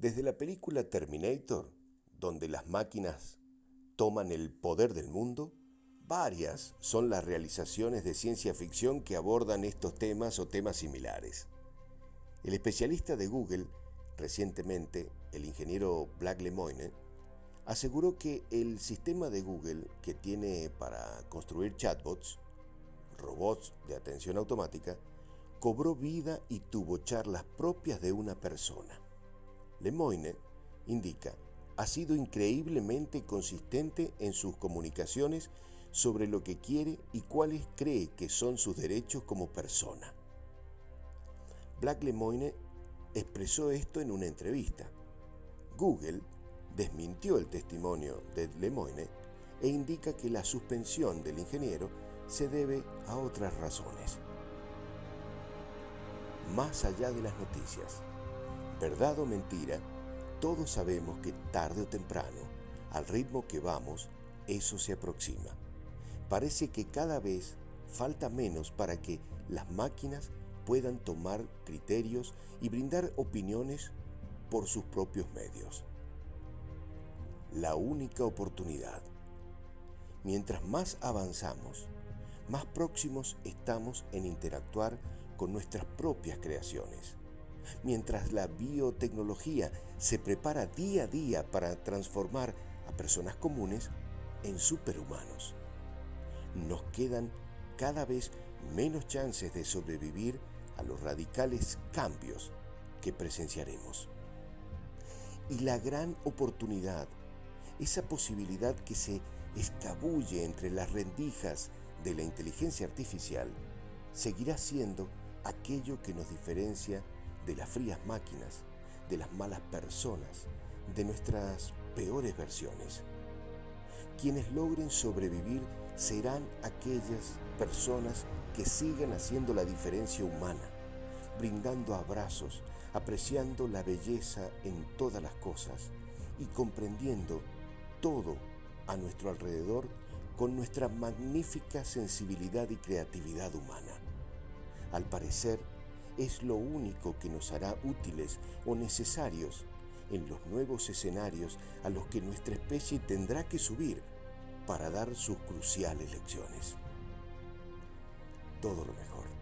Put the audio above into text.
Desde la película Terminator, donde las máquinas toman el poder del mundo, varias son las realizaciones de ciencia ficción que abordan estos temas o temas similares. El especialista de Google, recientemente, el ingeniero Black Lemoine, aseguró que el sistema de Google que tiene para construir chatbots, robots de atención automática, cobró vida y tuvo charlas propias de una persona. Lemoine indica, ha sido increíblemente consistente en sus comunicaciones sobre lo que quiere y cuáles cree que son sus derechos como persona. Black Lemoine expresó esto en una entrevista. Google desmintió el testimonio de Lemoine e indica que la suspensión del ingeniero se debe a otras razones. Más allá de las noticias, verdad o mentira, todos sabemos que tarde o temprano, al ritmo que vamos, eso se aproxima. Parece que cada vez falta menos para que las máquinas puedan tomar criterios y brindar opiniones por sus propios medios. La única oportunidad. Mientras más avanzamos, más próximos estamos en interactuar con nuestras propias creaciones mientras la biotecnología se prepara día a día para transformar a personas comunes en superhumanos. Nos quedan cada vez menos chances de sobrevivir a los radicales cambios que presenciaremos. Y la gran oportunidad, esa posibilidad que se escabulle entre las rendijas de la inteligencia artificial, seguirá siendo aquello que nos diferencia de las frías máquinas, de las malas personas, de nuestras peores versiones. Quienes logren sobrevivir serán aquellas personas que sigan haciendo la diferencia humana, brindando abrazos, apreciando la belleza en todas las cosas y comprendiendo todo a nuestro alrededor con nuestra magnífica sensibilidad y creatividad humana. Al parecer, es lo único que nos hará útiles o necesarios en los nuevos escenarios a los que nuestra especie tendrá que subir para dar sus cruciales lecciones. Todo lo mejor.